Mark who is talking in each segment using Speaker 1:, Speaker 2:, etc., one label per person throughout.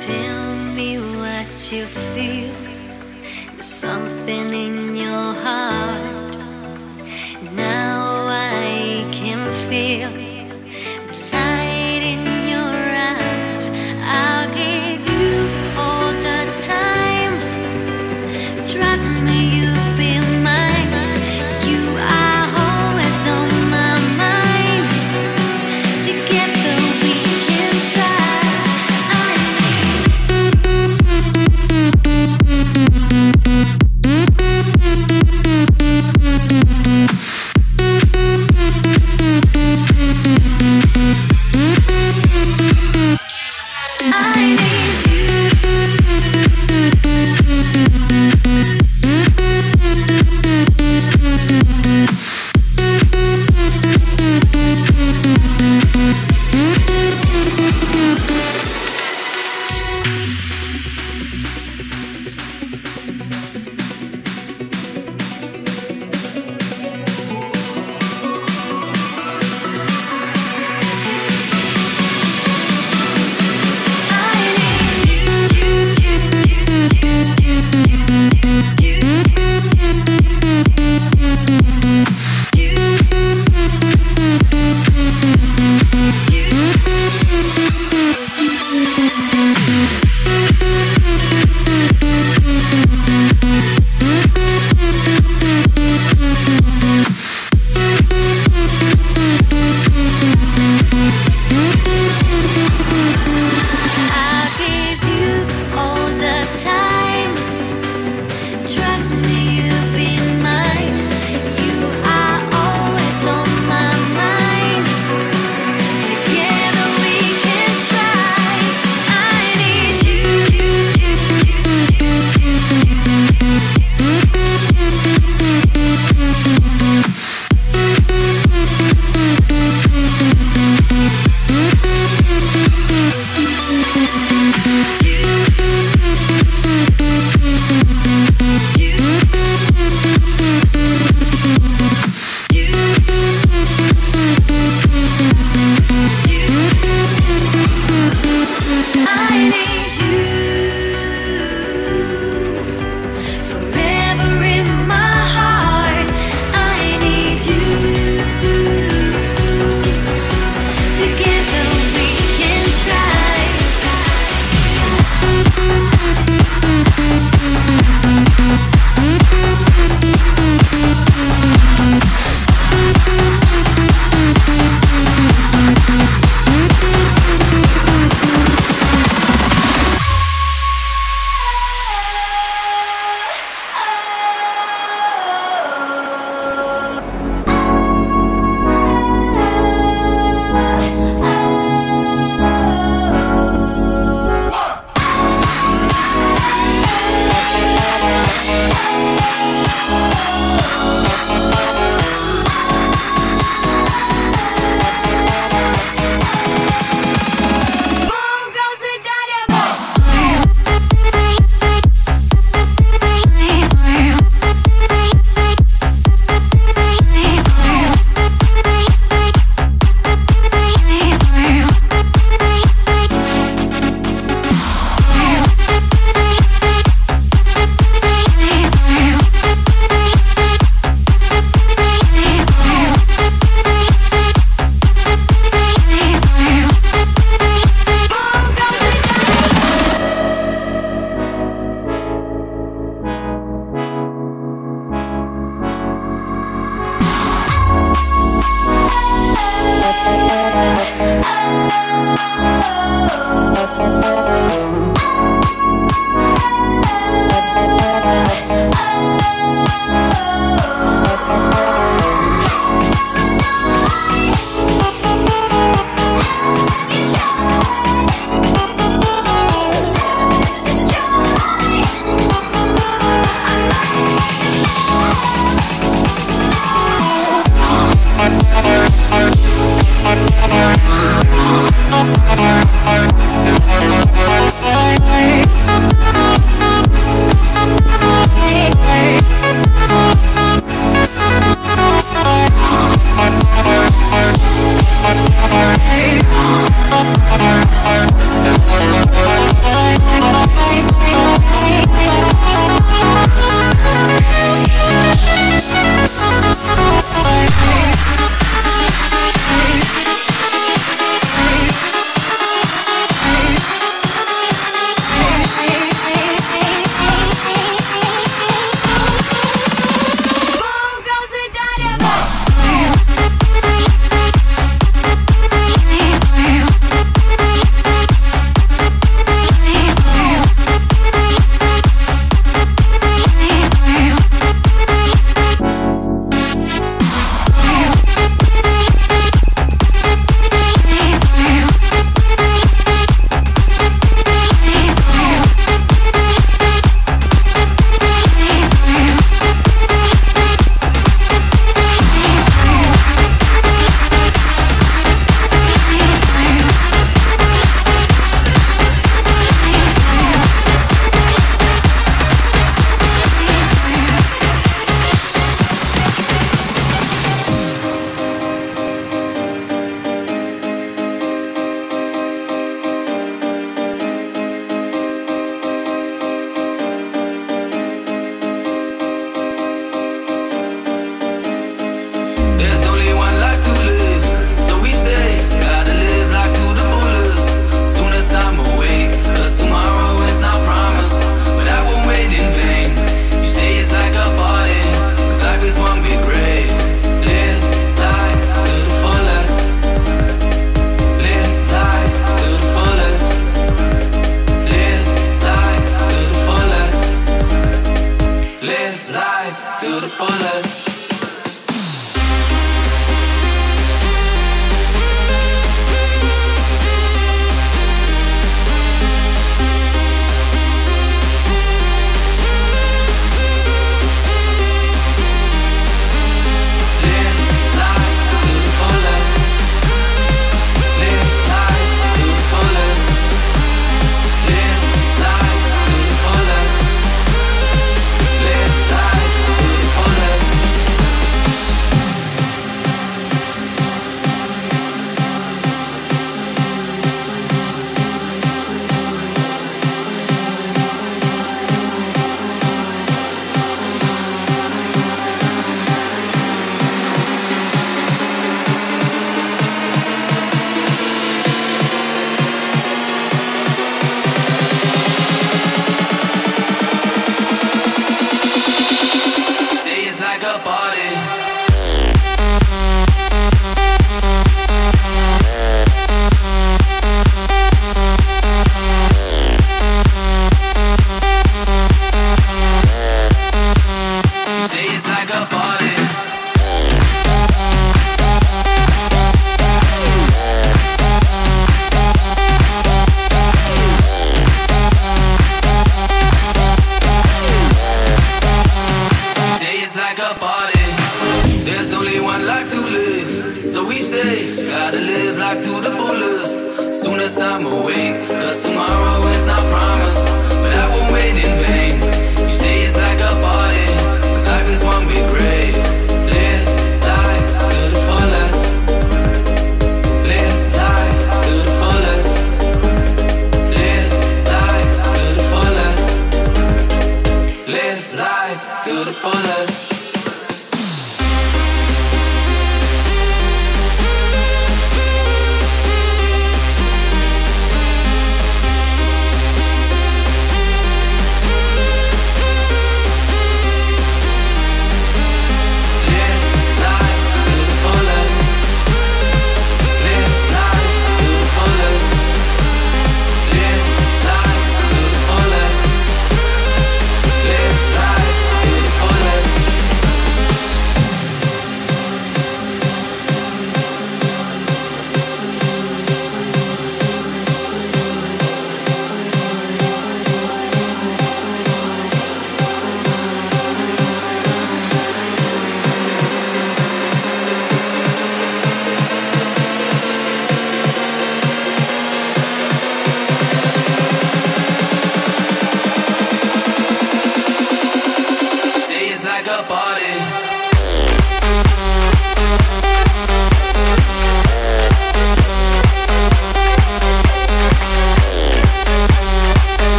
Speaker 1: Tell me what you feel. There's something in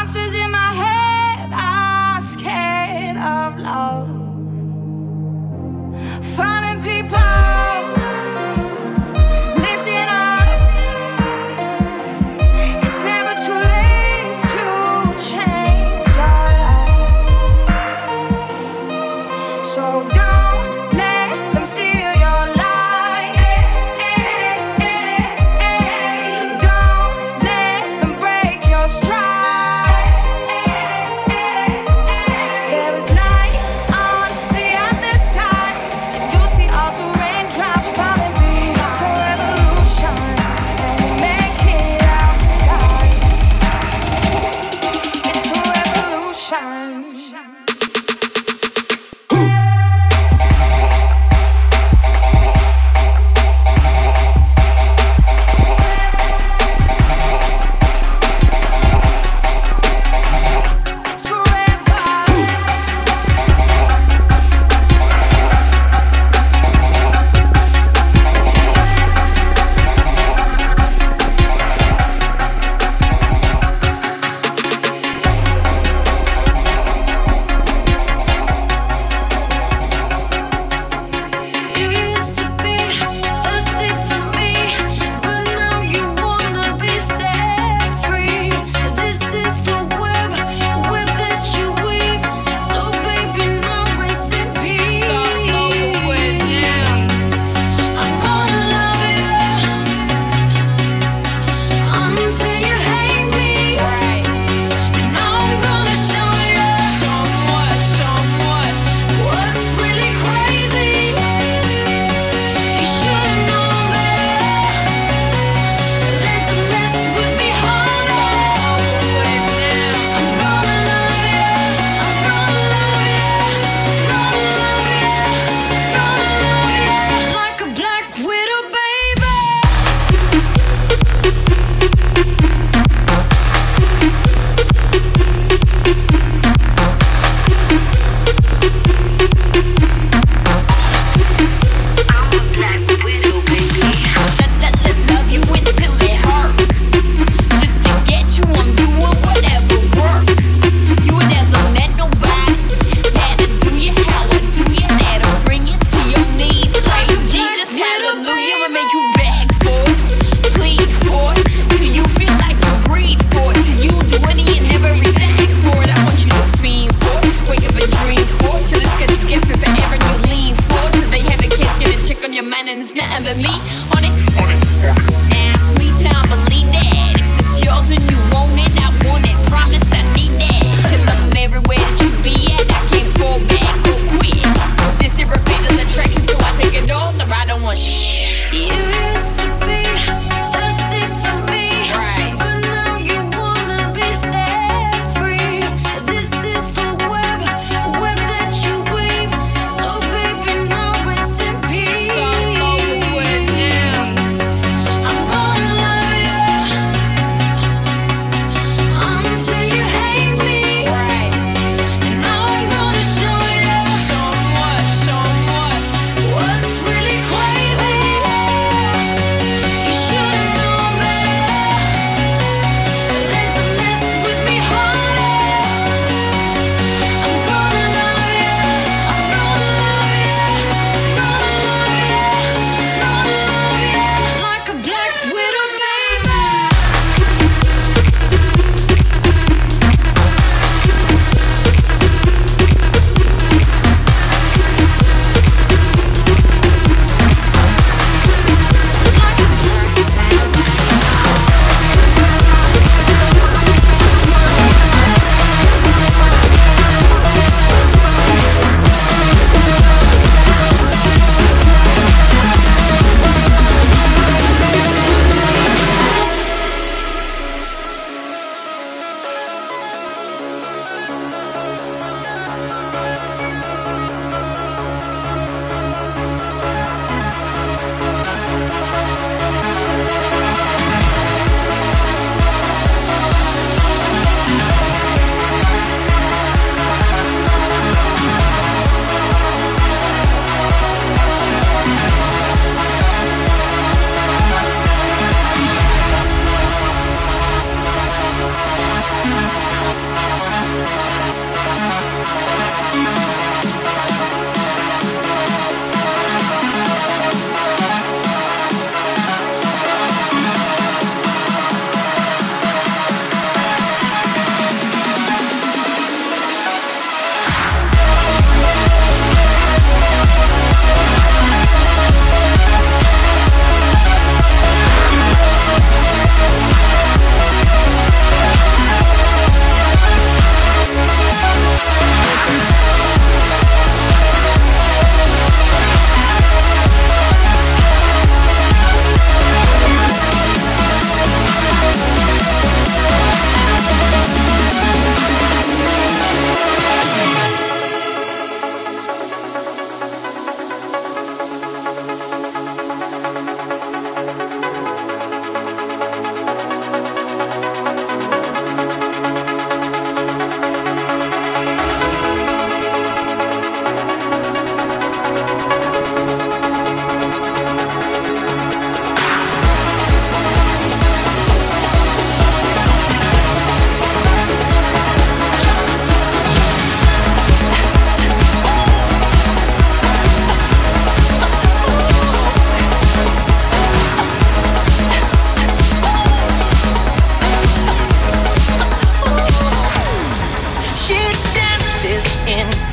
Speaker 2: monsters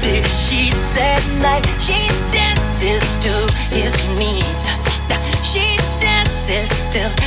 Speaker 2: big she's at
Speaker 3: night. She dances to his needs. She dances
Speaker 4: still.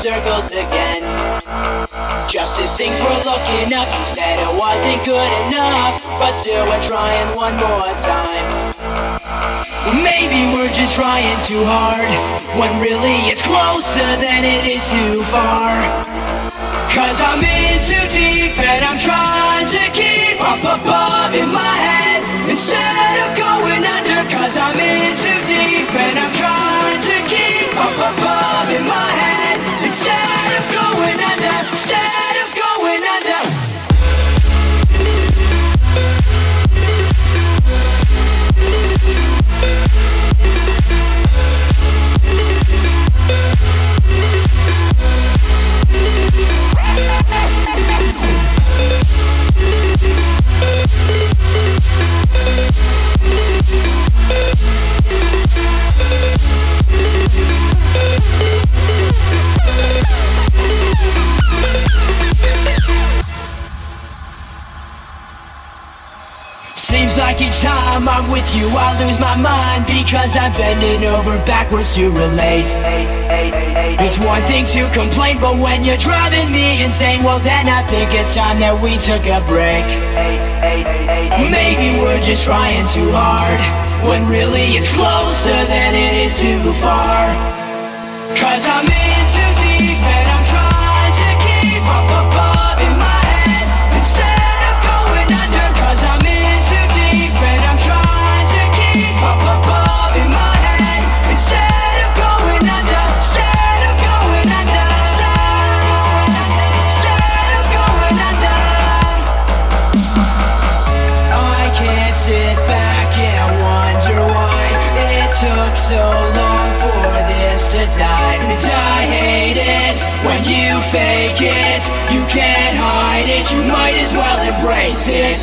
Speaker 4: circles again. Just as things were looking up, you said it wasn't good enough, but still we're trying one more time. Maybe we're just trying too hard, when really it's closer than it is too far. Cause I'm in too deep and I'm trying to keep up above in my head instead of going under. Cause I'm in too deep and I'm trying to keep up above in my head. with you, I lose my mind because I'm bending over backwards to relate. It's one thing to complain, but when you're driving me insane, well then I think it's time that we took a break. Maybe we're just trying too hard when really it's closer than it is too far. see it.